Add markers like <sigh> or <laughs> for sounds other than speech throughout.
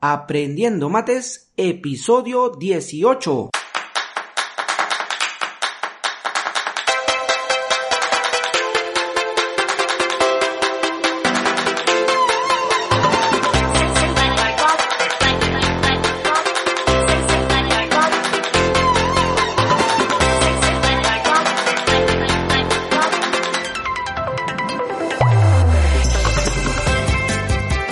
Aprendiendo Mates, episodio 18.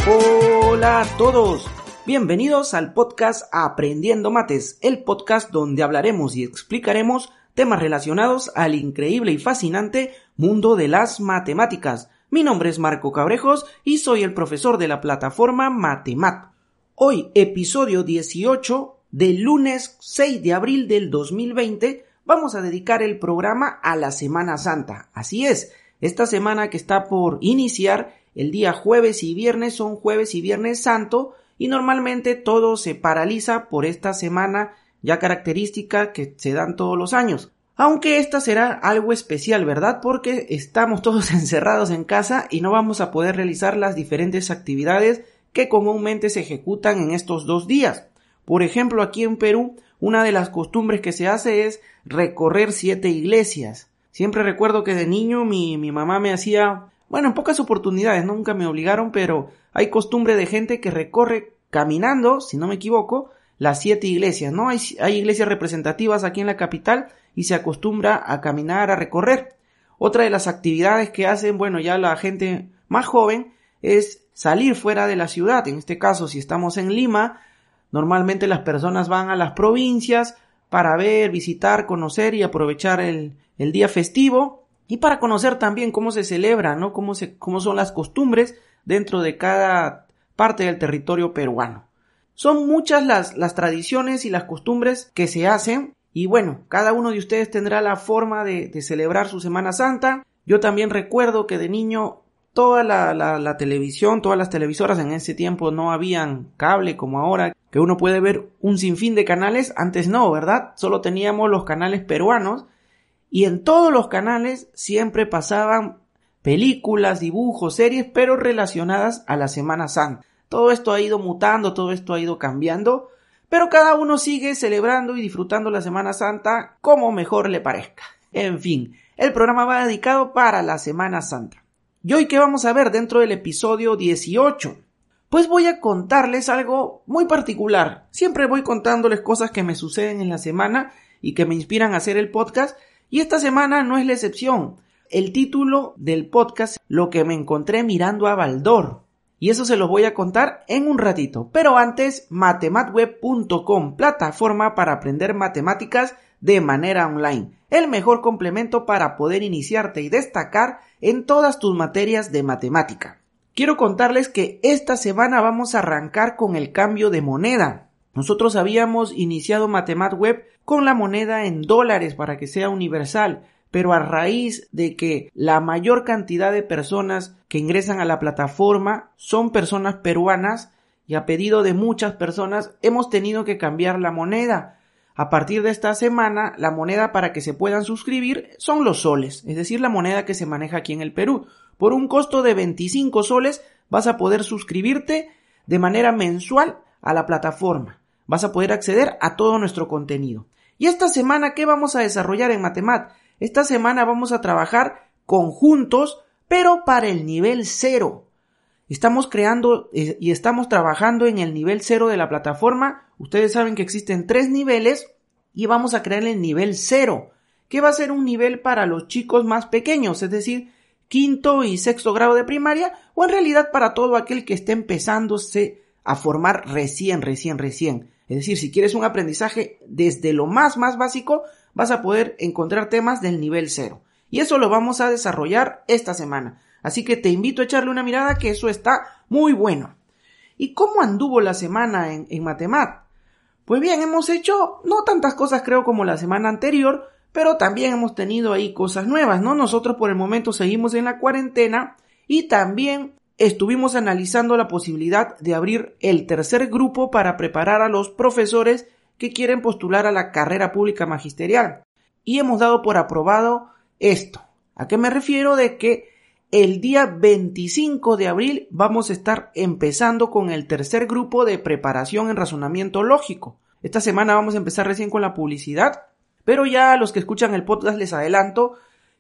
Hola a todos, bienvenidos al podcast Aprendiendo Mates, el podcast donde hablaremos y explicaremos temas relacionados al increíble y fascinante mundo de las matemáticas. Mi nombre es Marco Cabrejos y soy el profesor de la plataforma Matemat. Hoy, episodio 18 del lunes 6 de abril del 2020, vamos a dedicar el programa a la Semana Santa. Así es, esta semana que está por iniciar el día jueves y viernes son jueves y viernes santo y normalmente todo se paraliza por esta semana ya característica que se dan todos los años. Aunque esta será algo especial, ¿verdad? Porque estamos todos <laughs> encerrados en casa y no vamos a poder realizar las diferentes actividades que comúnmente se ejecutan en estos dos días. Por ejemplo, aquí en Perú, una de las costumbres que se hace es recorrer siete iglesias. Siempre recuerdo que de niño mi, mi mamá me hacía bueno, en pocas oportunidades, nunca me obligaron, pero hay costumbre de gente que recorre caminando, si no me equivoco, las siete iglesias, ¿no? Hay, iglesias representativas aquí en la capital y se acostumbra a caminar, a recorrer. Otra de las actividades que hacen, bueno, ya la gente más joven es salir fuera de la ciudad. En este caso, si estamos en Lima, normalmente las personas van a las provincias para ver, visitar, conocer y aprovechar el día festivo y para conocer también cómo se celebra, ¿no? Cómo, se, cómo son las costumbres dentro de cada parte del territorio peruano. Son muchas las, las tradiciones y las costumbres que se hacen y bueno, cada uno de ustedes tendrá la forma de, de celebrar su Semana Santa. Yo también recuerdo que de niño toda la, la, la, televisión, todas las televisoras en ese tiempo no habían cable como ahora, que uno puede ver un sinfín de canales, antes no, ¿verdad? Solo teníamos los canales peruanos y en todos los canales siempre pasaban películas, dibujos, series, pero relacionadas a la Semana Santa. Todo esto ha ido mutando, todo esto ha ido cambiando, pero cada uno sigue celebrando y disfrutando la Semana Santa como mejor le parezca. En fin, el programa va dedicado para la Semana Santa. ¿Y hoy qué vamos a ver dentro del episodio 18? Pues voy a contarles algo muy particular. Siempre voy contándoles cosas que me suceden en la semana y que me inspiran a hacer el podcast, y esta semana no es la excepción. El título del podcast, Lo que me encontré mirando a Baldor. Y eso se los voy a contar en un ratito. Pero antes, matematweb.com, plataforma para aprender matemáticas de manera online. El mejor complemento para poder iniciarte y destacar en todas tus materias de matemática. Quiero contarles que esta semana vamos a arrancar con el cambio de moneda. Nosotros habíamos iniciado MatematWeb con la moneda en dólares para que sea universal, pero a raíz de que la mayor cantidad de personas que ingresan a la plataforma son personas peruanas y a pedido de muchas personas hemos tenido que cambiar la moneda. A partir de esta semana, la moneda para que se puedan suscribir son los soles, es decir, la moneda que se maneja aquí en el Perú. Por un costo de 25 soles vas a poder suscribirte de manera mensual a la plataforma vas a poder acceder a todo nuestro contenido. Y esta semana, ¿qué vamos a desarrollar en Matemat? Esta semana vamos a trabajar conjuntos, pero para el nivel cero. Estamos creando eh, y estamos trabajando en el nivel cero de la plataforma. Ustedes saben que existen tres niveles y vamos a crear el nivel cero, que va a ser un nivel para los chicos más pequeños, es decir, quinto y sexto grado de primaria, o en realidad para todo aquel que esté empezándose a formar recién, recién, recién. Es decir, si quieres un aprendizaje desde lo más, más básico, vas a poder encontrar temas del nivel cero. Y eso lo vamos a desarrollar esta semana. Así que te invito a echarle una mirada que eso está muy bueno. ¿Y cómo anduvo la semana en, en Matemat? Pues bien, hemos hecho no tantas cosas creo como la semana anterior, pero también hemos tenido ahí cosas nuevas, ¿no? Nosotros por el momento seguimos en la cuarentena y también estuvimos analizando la posibilidad de abrir el tercer grupo para preparar a los profesores que quieren postular a la carrera pública magisterial. Y hemos dado por aprobado esto. ¿A qué me refiero? De que el día 25 de abril vamos a estar empezando con el tercer grupo de preparación en razonamiento lógico. Esta semana vamos a empezar recién con la publicidad, pero ya a los que escuchan el podcast les adelanto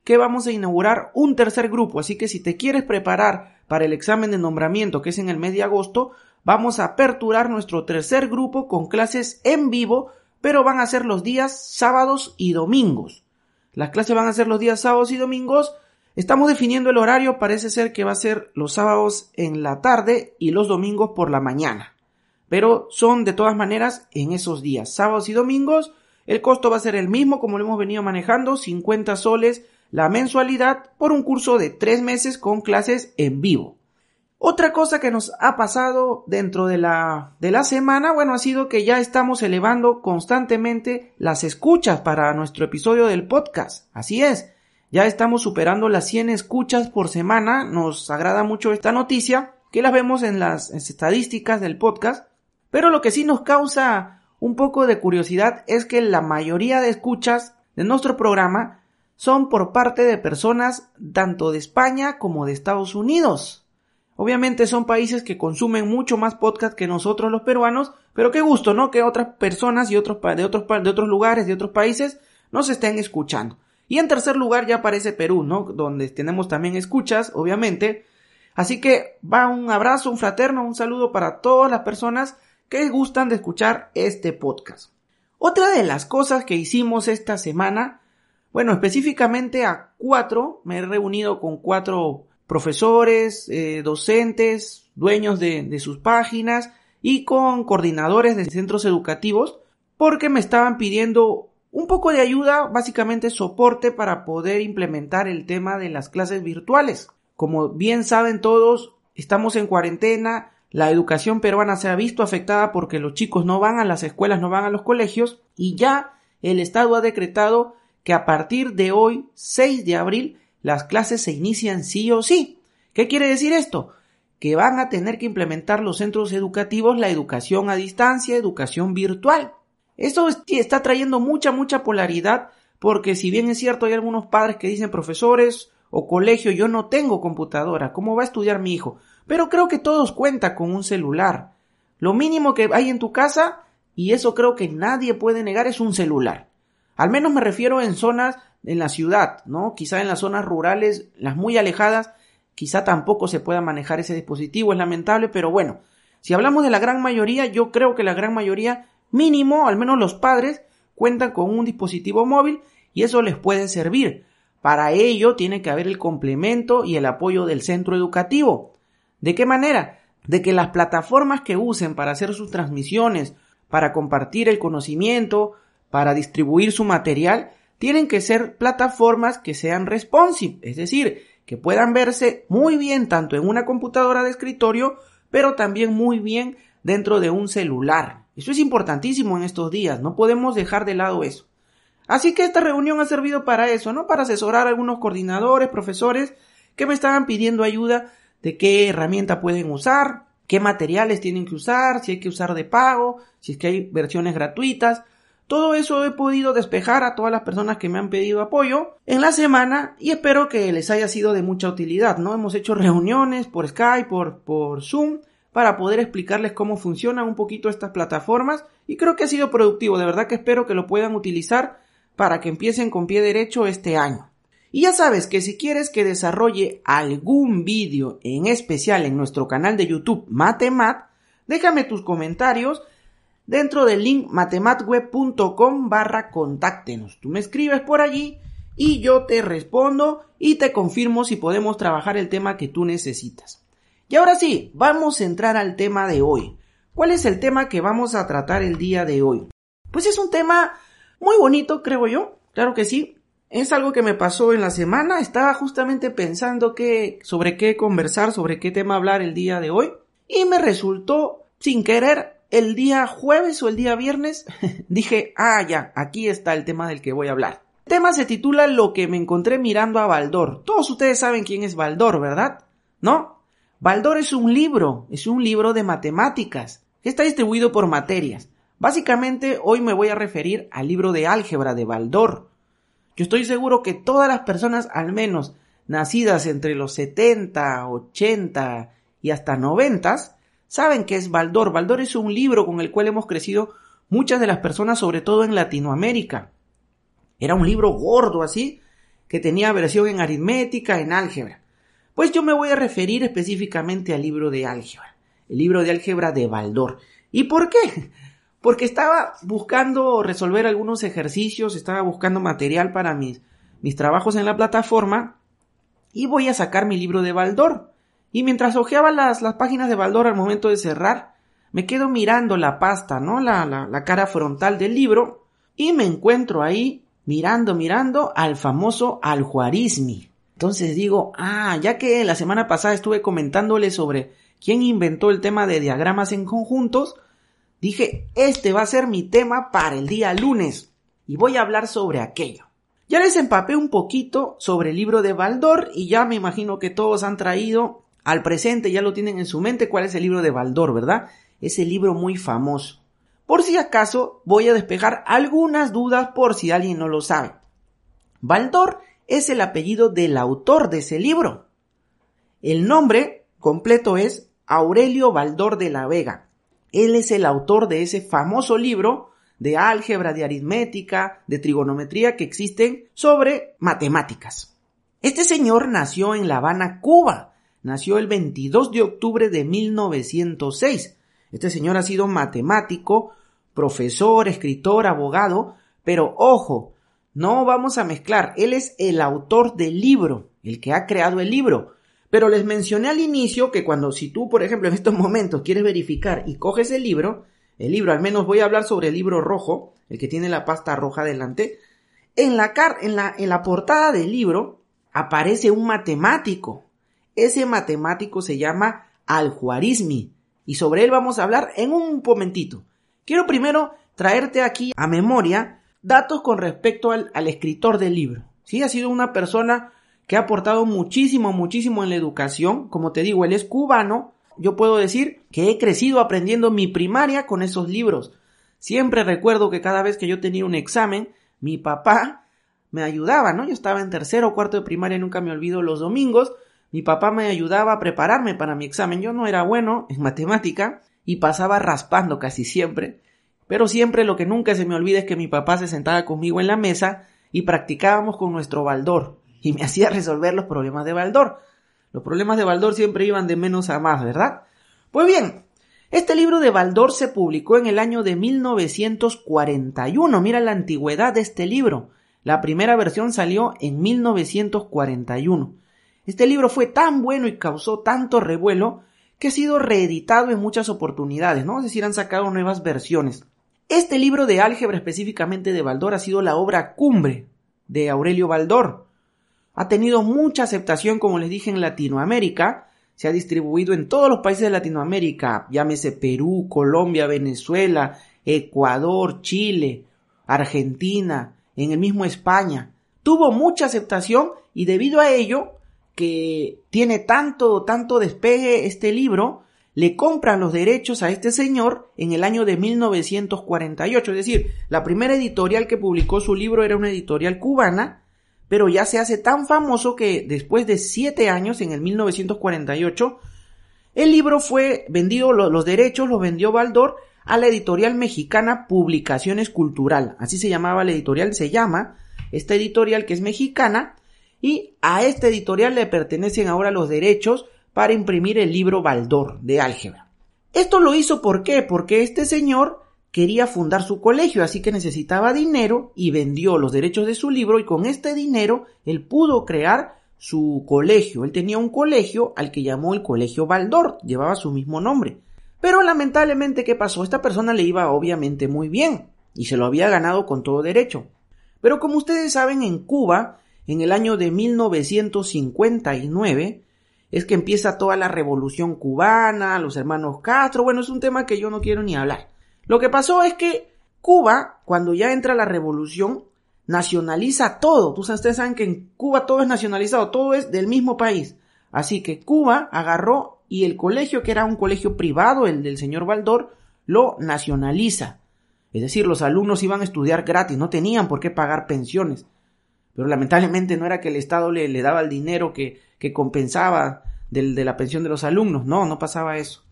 que vamos a inaugurar un tercer grupo, así que si te quieres preparar para el examen de nombramiento que es en el mes de agosto, vamos a aperturar nuestro tercer grupo con clases en vivo, pero van a ser los días sábados y domingos. Las clases van a ser los días sábados y domingos Estamos definiendo el horario, parece ser que va a ser los sábados en la tarde y los domingos por la mañana. Pero son de todas maneras en esos días, sábados y domingos. El costo va a ser el mismo como lo hemos venido manejando, 50 soles la mensualidad por un curso de tres meses con clases en vivo. Otra cosa que nos ha pasado dentro de la, de la semana, bueno, ha sido que ya estamos elevando constantemente las escuchas para nuestro episodio del podcast. Así es, ya estamos superando las 100 escuchas por semana. Nos agrada mucho esta noticia, que la vemos en las estadísticas del podcast. Pero lo que sí nos causa un poco de curiosidad es que la mayoría de escuchas de nuestro programa son por parte de personas tanto de España como de Estados Unidos. Obviamente son países que consumen mucho más podcast que nosotros los peruanos, pero qué gusto, ¿no? Que otras personas y otros de otros de otros lugares, de otros países nos estén escuchando. Y en tercer lugar ya aparece Perú, ¿no? Donde tenemos también escuchas, obviamente. Así que va un abrazo, un fraterno, un saludo para todas las personas que gustan de escuchar este podcast. Otra de las cosas que hicimos esta semana, bueno, específicamente a cuatro, me he reunido con cuatro profesores, eh, docentes, dueños de, de sus páginas y con coordinadores de centros educativos, porque me estaban pidiendo un poco de ayuda, básicamente soporte para poder implementar el tema de las clases virtuales. Como bien saben todos, estamos en cuarentena, la educación peruana se ha visto afectada porque los chicos no van a las escuelas, no van a los colegios y ya el Estado ha decretado que a partir de hoy, 6 de abril, las clases se inician sí o sí. ¿Qué quiere decir esto? Que van a tener que implementar los centros educativos la educación a distancia, educación virtual. Esto está trayendo mucha, mucha polaridad porque si bien es cierto hay algunos padres que dicen profesores o colegio yo no tengo computadora, ¿cómo va a estudiar mi hijo? Pero creo que todos cuentan con un celular. Lo mínimo que hay en tu casa, y eso creo que nadie puede negar, es un celular. Al menos me refiero en zonas en la ciudad, ¿no? Quizá en las zonas rurales, las muy alejadas, quizá tampoco se pueda manejar ese dispositivo, es lamentable, pero bueno, si hablamos de la gran mayoría, yo creo que la gran mayoría Mínimo, al menos los padres, cuentan con un dispositivo móvil y eso les puede servir. Para ello tiene que haber el complemento y el apoyo del centro educativo. ¿De qué manera? De que las plataformas que usen para hacer sus transmisiones, para compartir el conocimiento, para distribuir su material, tienen que ser plataformas que sean responsive, es decir, que puedan verse muy bien tanto en una computadora de escritorio, pero también muy bien dentro de un celular. Eso es importantísimo en estos días, no podemos dejar de lado eso. Así que esta reunión ha servido para eso, ¿no? Para asesorar a algunos coordinadores, profesores que me estaban pidiendo ayuda de qué herramienta pueden usar, qué materiales tienen que usar, si hay que usar de pago, si es que hay versiones gratuitas. Todo eso he podido despejar a todas las personas que me han pedido apoyo en la semana y espero que les haya sido de mucha utilidad, ¿no? Hemos hecho reuniones por Skype, por, por Zoom para poder explicarles cómo funcionan un poquito estas plataformas y creo que ha sido productivo, de verdad que espero que lo puedan utilizar para que empiecen con pie derecho este año. Y ya sabes que si quieres que desarrolle algún vídeo en especial en nuestro canal de YouTube Matemat, déjame tus comentarios dentro del link matematweb.com barra contáctenos. Tú me escribes por allí y yo te respondo y te confirmo si podemos trabajar el tema que tú necesitas. Y ahora sí, vamos a entrar al tema de hoy. ¿Cuál es el tema que vamos a tratar el día de hoy? Pues es un tema muy bonito, creo yo. Claro que sí. Es algo que me pasó en la semana. Estaba justamente pensando que, sobre qué conversar, sobre qué tema hablar el día de hoy. Y me resultó, sin querer, el día jueves o el día viernes, <laughs> dije, ah, ya, aquí está el tema del que voy a hablar. El tema se titula Lo que me encontré mirando a Baldor. Todos ustedes saben quién es Baldor, ¿verdad? ¿No? Baldor es un libro, es un libro de matemáticas, que está distribuido por materias. Básicamente hoy me voy a referir al libro de álgebra de Baldor. Yo estoy seguro que todas las personas, al menos nacidas entre los 70, 80 y hasta 90, saben que es Baldor. Baldor es un libro con el cual hemos crecido muchas de las personas, sobre todo en Latinoamérica. Era un libro gordo así, que tenía versión en aritmética, en álgebra. Pues yo me voy a referir específicamente al libro de álgebra, el libro de álgebra de Baldor. ¿Y por qué? <laughs> Porque estaba buscando resolver algunos ejercicios, estaba buscando material para mis, mis trabajos en la plataforma y voy a sacar mi libro de Baldor. Y mientras hojeaba las, las páginas de Baldor al momento de cerrar, me quedo mirando la pasta, ¿no? La, la, la cara frontal del libro y me encuentro ahí mirando, mirando al famoso aljuarismi. Entonces digo, ah, ya que la semana pasada estuve comentándole sobre quién inventó el tema de diagramas en conjuntos, dije, este va a ser mi tema para el día lunes y voy a hablar sobre aquello. Ya les empapé un poquito sobre el libro de Baldor y ya me imagino que todos han traído al presente, ya lo tienen en su mente cuál es el libro de Baldor, ¿verdad? Ese libro muy famoso. Por si acaso, voy a despejar algunas dudas por si alguien no lo sabe. Baldor es el apellido del autor de ese libro. El nombre completo es Aurelio Baldor de la Vega. Él es el autor de ese famoso libro de álgebra, de aritmética, de trigonometría que existen sobre matemáticas. Este señor nació en La Habana, Cuba. Nació el 22 de octubre de 1906 este señor ha sido matemático, profesor, escritor, abogado, pero ojo, no vamos a mezclar. Él es el autor del libro, el que ha creado el libro. Pero les mencioné al inicio que cuando si tú, por ejemplo, en estos momentos quieres verificar y coges el libro, el libro, al menos voy a hablar sobre el libro rojo, el que tiene la pasta roja delante, en la, en la, en la portada del libro aparece un matemático. Ese matemático se llama Al-Juarizmi y sobre él vamos a hablar en un momentito. Quiero primero traerte aquí a memoria datos con respecto al, escritor del libro. Sí, ha sido una persona que ha aportado muchísimo, muchísimo en la educación. Como te digo, él es cubano. Yo puedo decir que he crecido aprendiendo mi primaria con esos libros. Siempre recuerdo que cada vez que yo tenía un examen, mi papá me ayudaba, ¿no? Yo estaba en tercero o cuarto de primaria, nunca me olvido los domingos, mi papá me ayudaba a prepararme para mi examen. Yo no era bueno en matemática y pasaba raspando casi siempre. Pero siempre lo que nunca se me olvida es que mi papá se sentaba conmigo en la mesa y practicábamos con nuestro baldor y me <laughs> hacía resolver los problemas de baldor. Los problemas de baldor siempre iban de menos a más, ¿verdad? Pues bien, este libro de Baldor se publicó en el año de 1941. Mira la antigüedad de este libro. La primera versión salió en 1941. Este libro fue tan bueno y causó tanto revuelo que ha sido reeditado en muchas oportunidades, ¿no? Es decir, han sacado nuevas versiones. Este libro de álgebra específicamente de Baldor ha sido la obra cumbre de Aurelio Baldor. Ha tenido mucha aceptación, como les dije, en Latinoamérica. Se ha distribuido en todos los países de Latinoamérica, llámese Perú, Colombia, Venezuela, Ecuador, Chile, Argentina, en el mismo España. Tuvo mucha aceptación y debido a ello que tiene tanto, tanto despegue este libro, le compran los derechos a este señor en el año de 1948. Es decir, la primera editorial que publicó su libro era una editorial cubana, pero ya se hace tan famoso que después de siete años, en el 1948, el libro fue vendido, los derechos los vendió Baldor a la editorial mexicana Publicaciones Cultural. Así se llamaba la editorial, se llama esta editorial que es mexicana y a esta editorial le pertenecen ahora los derechos para imprimir el libro Baldor de álgebra. Esto lo hizo ¿por qué? Porque este señor quería fundar su colegio, así que necesitaba dinero y vendió los derechos de su libro y con este dinero él pudo crear su colegio. Él tenía un colegio al que llamó el Colegio Baldor, llevaba su mismo nombre. Pero lamentablemente, ¿qué pasó? Esta persona le iba obviamente muy bien y se lo había ganado con todo derecho. Pero como ustedes saben, en Cuba en el año de 1959 es que empieza toda la revolución cubana, los hermanos Castro, bueno, es un tema que yo no quiero ni hablar. Lo que pasó es que Cuba, cuando ya entra la revolución, nacionaliza todo. Ustedes saben que en Cuba todo es nacionalizado, todo es del mismo país. Así que Cuba agarró y el colegio, que era un colegio privado, el del señor Baldor, lo nacionaliza. Es decir, los alumnos iban a estudiar gratis, no tenían por qué pagar pensiones. Pero lamentablemente no era que el Estado le, le daba el dinero que, que compensaba del, de la pensión de los alumnos, no, no pasaba eso.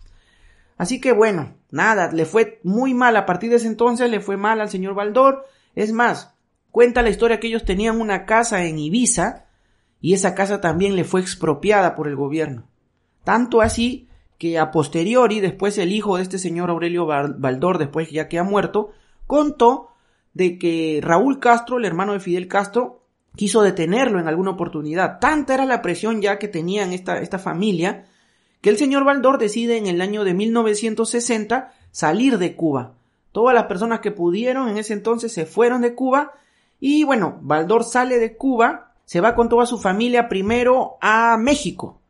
Así que bueno, nada, le fue muy mal a partir de ese entonces, le fue mal al señor Baldor. Es más, cuenta la historia que ellos tenían una casa en Ibiza y esa casa también le fue expropiada por el gobierno. Tanto así que a posteriori, después el hijo de este señor Aurelio Baldor, después ya que ha muerto, contó de que Raúl Castro, el hermano de Fidel Castro, quiso detenerlo en alguna oportunidad. Tanta era la presión ya que tenían esta, esta familia, que el señor Baldor decide en el año de 1960 salir de Cuba. Todas las personas que pudieron en ese entonces se fueron de Cuba y bueno, Baldor sale de Cuba, se va con toda su familia primero a México.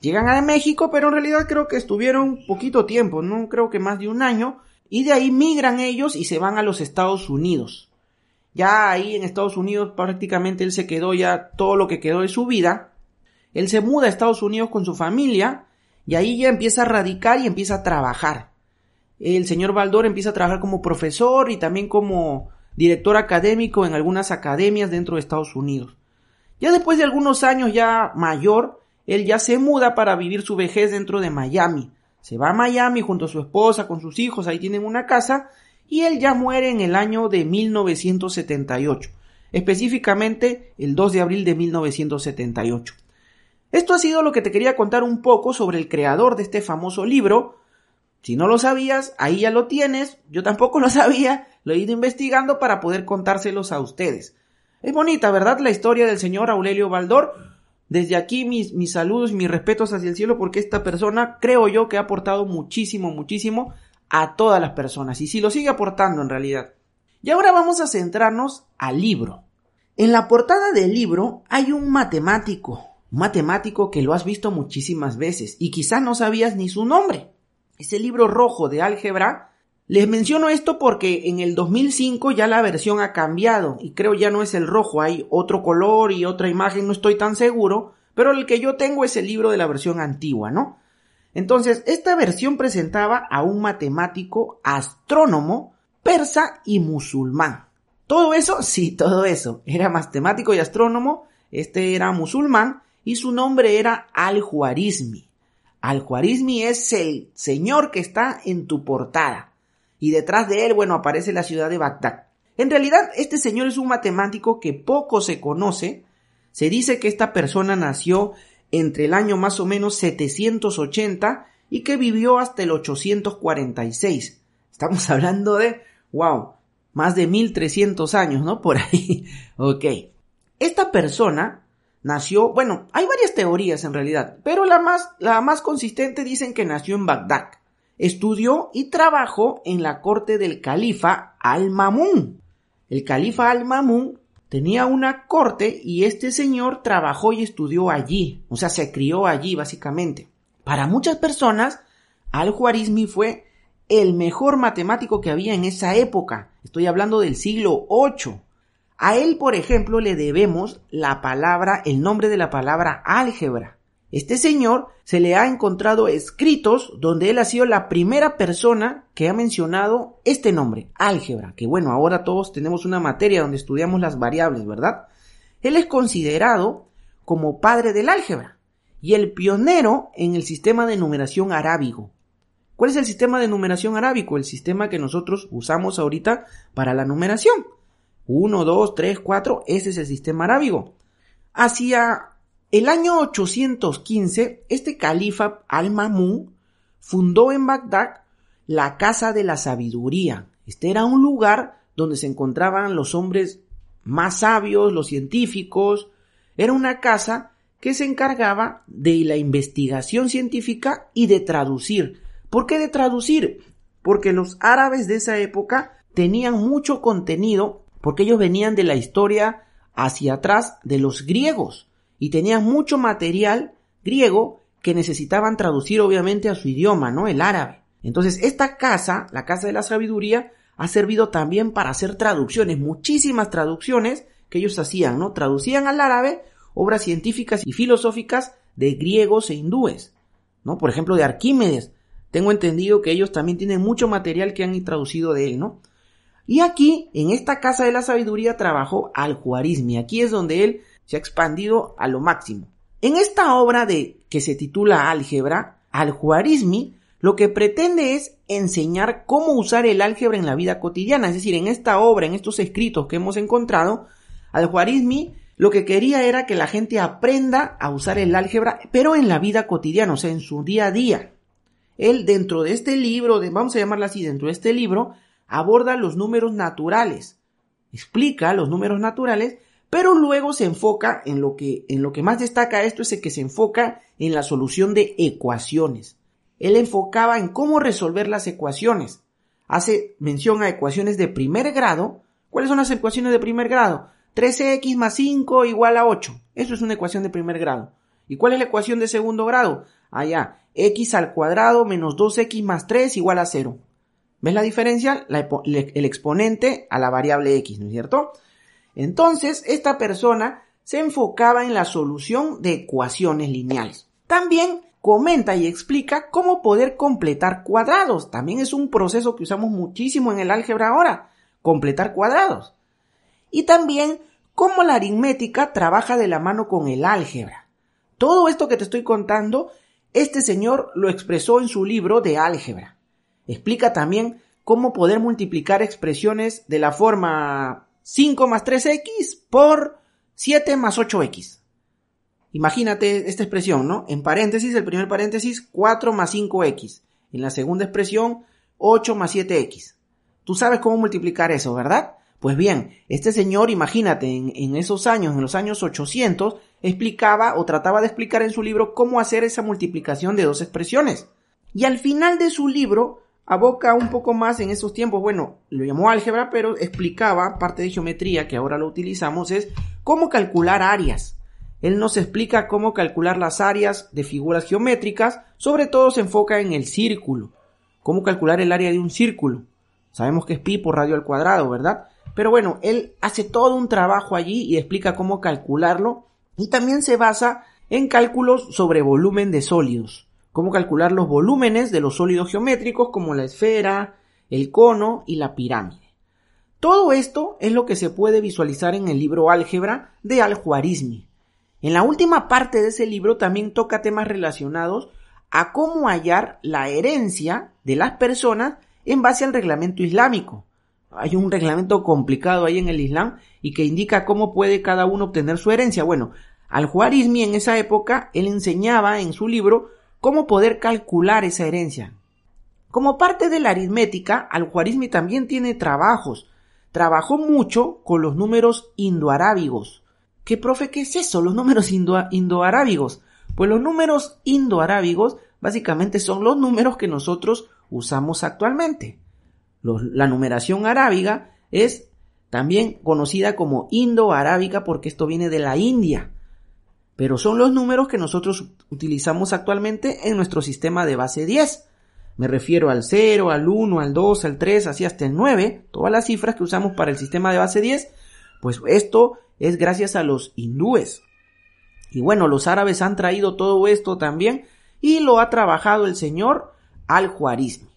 Llegan a México, pero en realidad creo que estuvieron poquito tiempo, no creo que más de un año, y de ahí migran ellos y se van a los Estados Unidos. Ya ahí en Estados Unidos prácticamente él se quedó ya todo lo que quedó de su vida. Él se muda a Estados Unidos con su familia y ahí ya empieza a radicar y empieza a trabajar. El señor Baldor empieza a trabajar como profesor y también como director académico en algunas academias dentro de Estados Unidos. Ya después de algunos años ya mayor, él ya se muda para vivir su vejez dentro de Miami. Se va a Miami junto a su esposa, con sus hijos, ahí tienen una casa, y él ya muere en el año de 1978, específicamente el 2 de abril de 1978. Esto ha sido lo que te quería contar un poco sobre el creador de este famoso libro. Si no lo sabías, ahí ya lo tienes. Yo tampoco lo <laughs> sabía, lo he ido investigando para poder contárselos a ustedes. Es bonita, ¿verdad? La historia del señor Aurelio Baldor desde aquí mis, mis saludos y mis respetos hacia el cielo porque esta persona creo yo que ha aportado muchísimo, muchísimo a todas las personas y si lo sigue aportando en realidad. Y ahora vamos a centrarnos al libro. En la portada del libro hay un matemático, un matemático que lo has visto muchísimas veces y quizá no sabías ni su nombre. Ese libro rojo de álgebra les menciono esto porque en el 2005 ya la versión ha cambiado y creo ya no es el rojo, hay otro color y otra imagen, no estoy tan seguro, pero el que yo tengo es el libro de la versión antigua, ¿no? Entonces, esta versión presentaba a un matemático, astrónomo, persa y musulmán. Todo eso, sí, todo eso. Era matemático y astrónomo, este era musulmán y su nombre era Al-Juarizmi. Al-Juarizmi es el señor que está en tu portada y detrás de él, bueno, aparece la ciudad de Bagdad. En realidad, este señor es un matemático que poco se conoce. Se dice que esta persona nació entre el año más o menos 780 y que vivió hasta el 846. Estamos hablando de, wow, más de 1300 años, ¿no? Por ahí. <laughs> ok. Esta persona nació, bueno, hay varias teorías en realidad, pero la más, la más consistente dicen que nació en Bagdad. Estudió y trabajó en la corte del califa Al-Mamun. El califa Al-Mamun tenía una corte y este señor trabajó y estudió allí, o sea, se crió allí básicamente. Para muchas personas, Al-Juarizmi fue el mejor matemático que había en esa época. Estoy hablando del siglo VIII. A él, por ejemplo, le debemos la palabra, el nombre de la palabra álgebra. Este señor se le ha encontrado escritos donde él ha sido la primera persona que ha mencionado este nombre, álgebra, que bueno, ahora todos tenemos una materia donde estudiamos las variables, ¿verdad? Él es considerado como padre del álgebra y el pionero en el sistema de numeración arábigo. ¿Cuál es el sistema de numeración arábico? El sistema que nosotros usamos ahorita para la numeración. 1, 2, 3, 4, ese es el sistema arábigo. Hacia el año 815, este califa Al-Mamun fundó en Bagdad la Casa de la Sabiduría. Este era un lugar donde se encontraban los hombres más sabios, los científicos. Era una casa que se encargaba de la investigación científica y de traducir. ¿Por qué de traducir? Porque los árabes de esa época tenían mucho contenido porque ellos venían de la historia hacia atrás de los griegos y tenían mucho material griego que necesitaban traducir obviamente a su idioma, ¿no? El árabe. Entonces, esta casa, la Casa de la Sabiduría, ha servido también para hacer traducciones, muchísimas traducciones que ellos hacían, ¿no? Traducían al árabe obras científicas y filosóficas de griegos e hindúes, ¿no? Por ejemplo, de Arquímedes. Tengo entendido que ellos también tienen mucho material que han traducido de él, ¿no? Y aquí, en esta casa de la sabiduría, trabajó Al-Juarizmi. Aquí es donde él se ha expandido a lo máximo. En esta obra de que se titula Álgebra, Al-Juarizmi lo que pretende es enseñar cómo usar el álgebra en la vida cotidiana. Es decir, en esta obra, en estos escritos que hemos encontrado, Al-Juarizmi lo que quería era que la gente aprenda a usar el álgebra, pero en la vida cotidiana, o sea, en su día a día. Él dentro de este libro, vamos a llamarlo así, dentro de este libro, aborda los números naturales, explica los números naturales, pero luego se enfoca en lo que, más destaca esto es el que se enfoca en la solución de ecuaciones. Él enfocaba en cómo resolver las ecuaciones. Hace mención a ecuaciones de primer grado. ¿Cuáles son las ecuaciones de primer grado? 3x más 5 igual a 8. Eso es una ecuación de primer grado. ¿Y cuál es la ecuación de segundo grado? Allá, x al cuadrado menos 2x más 3 igual a 0. ¿Ves la diferencia? el exponente a la variable x, ¿no es cierto? Entonces, esta persona se enfocaba en la solución de ecuaciones lineales. También comenta y explica cómo poder completar cuadrados. También es un proceso que usamos muchísimo en el álgebra ahora, completar cuadrados. Y también cómo la aritmética trabaja de la mano con el álgebra. Todo esto que te estoy contando este señor lo expresó en su libro de álgebra. Explica también cómo poder multiplicar expresiones de la forma 5 más 3x por 7 más 8x. Imagínate esta expresión, ¿no? En paréntesis, el primer paréntesis, 4 más 5x. En la segunda expresión, 8 más 7x. Tú sabes cómo multiplicar eso, ¿verdad? Pues bien, este señor, imagínate, en, esos años, en los años 800, explicaba o trataba de explicar en su libro cómo hacer esa multiplicación de dos expresiones. Y al final de su libro, aboca un poco más en esos tiempos, bueno, lo llamó álgebra, pero explicaba parte de geometría que ahora lo utilizamos, es cómo calcular áreas. Él nos explica cómo calcular las áreas de figuras geométricas, sobre todo se enfoca en el círculo, cómo calcular el área de un círculo. Sabemos que es pi por radio al cuadrado, ¿verdad? Pero bueno, él hace todo un trabajo allí y explica cómo calcularlo y también se basa en cálculos sobre volumen de sólidos, cómo calcular los volúmenes de los sólidos geométricos como la esfera, el cono y la pirámide. Todo esto es lo que se puede visualizar en el libro Álgebra de Al-Juarizmi. En la última parte de ese libro también toca temas relacionados a cómo hallar la herencia de las personas en base al reglamento islámico, hay un reglamento complicado ahí en el Islam y que indica cómo puede cada uno obtener su herencia. Bueno, al Juarizmi en esa época, él enseñaba en su libro cómo poder calcular esa herencia. Como parte de la aritmética, al Juarizmi también tiene trabajos. Trabajó mucho con los números indoarábigos. ¿Qué profe, qué es eso? Los números indo indoarábigos. Pues los números indoarábigos básicamente son los números que nosotros usamos actualmente la numeración arábiga es también conocida como indo-arábica porque esto viene de la India. Pero son los números que nosotros utilizamos actualmente en nuestro sistema de base 10. Me refiero al 0, al 1, al 2, al 3, así hasta el 9, todas las cifras que usamos para el sistema de base 10, pues esto es gracias a los hindúes. Y bueno, los árabes han traído todo esto también y lo ha trabajado el señor al-Juarizmi.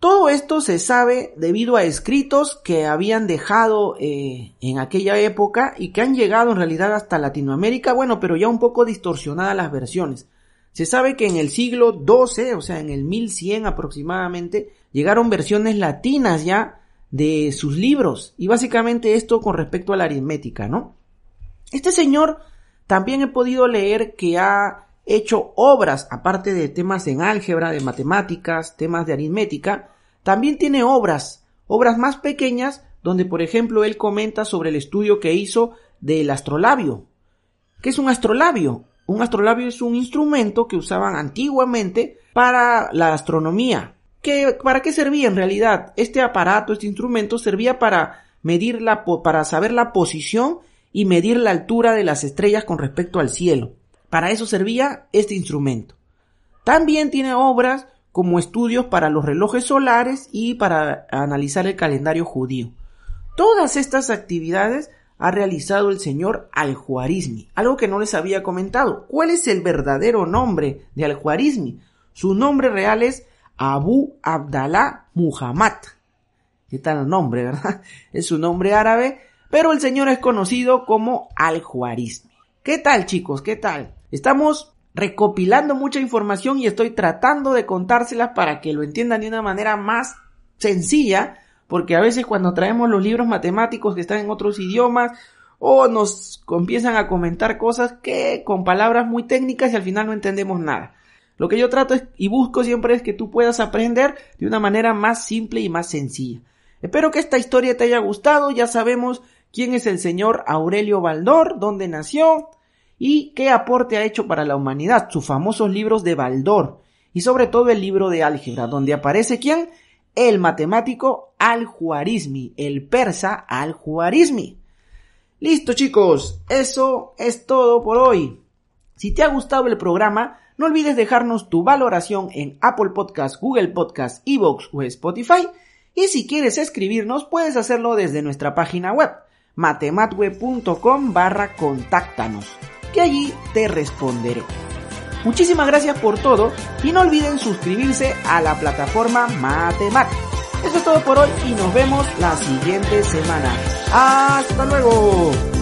Todo esto se sabe debido a escritos que habían dejado eh, en aquella época y que han llegado en realidad hasta Latinoamérica, bueno, pero ya un poco distorsionadas las versiones. Se sabe que en el siglo XII, o sea, en el 1100 aproximadamente, llegaron versiones latinas ya de sus libros y básicamente esto con respecto a la aritmética, ¿no? Este señor también he podido leer que ha hecho obras, aparte de temas en álgebra, de matemáticas, temas de aritmética, también tiene obras, obras más pequeñas, donde por ejemplo él comenta sobre el estudio que hizo del astrolabio. ¿Qué es un astrolabio? Un astrolabio es un instrumento que usaban antiguamente para la astronomía. ¿Qué, ¿Para qué servía en realidad? Este aparato, este instrumento servía para medir la, para saber la posición y medir la altura de las estrellas con respecto al cielo. Para eso servía este instrumento. También tiene obras como estudios para los relojes solares y para analizar el calendario judío. Todas estas actividades ha realizado el señor Al-Juarizmi, algo que no les había comentado. ¿Cuál es el verdadero nombre de Al-Juarizmi? Su nombre real es Abu Abdallah Muhammad. ¿Qué tal el nombre, verdad? <laughs> Es un nombre árabe, pero el señor es conocido como Al-Juarizmi. ¿Qué tal chicos? ¿Qué tal? Estamos recopilando mucha información y estoy tratando de contárselas para que lo entiendan de una manera más sencilla, porque a veces cuando traemos los libros matemáticos que están en otros idiomas o nos empiezan a comentar cosas que con palabras muy técnicas y al final no entendemos nada. Lo que yo trato y busco siempre es que tú puedas aprender de una manera más simple y más sencilla. Espero que esta historia te haya gustado, ya sabemos quién es el señor Aurelio Baldor, dónde nació y qué aporte ha hecho para la humanidad, sus famosos libros de Baldor y sobre todo el libro de álgebra, donde aparece quién? El matemático Al-Juarizmi, el persa Al-Juarizmi. Listo chicos, eso es todo por hoy. Si te ha gustado el programa, no olvides dejarnos tu valoración en Apple Podcast, Google Podcast, Evox o Spotify. Y si quieres escribirnos, puedes hacerlo desde nuestra página web, matematweb.com barra contáctanos, que allí te responderé. Muchísimas gracias por todo y no olviden suscribirse a la plataforma Matemat. Eso es todo por hoy y nos vemos la siguiente semana. ¡Hasta luego!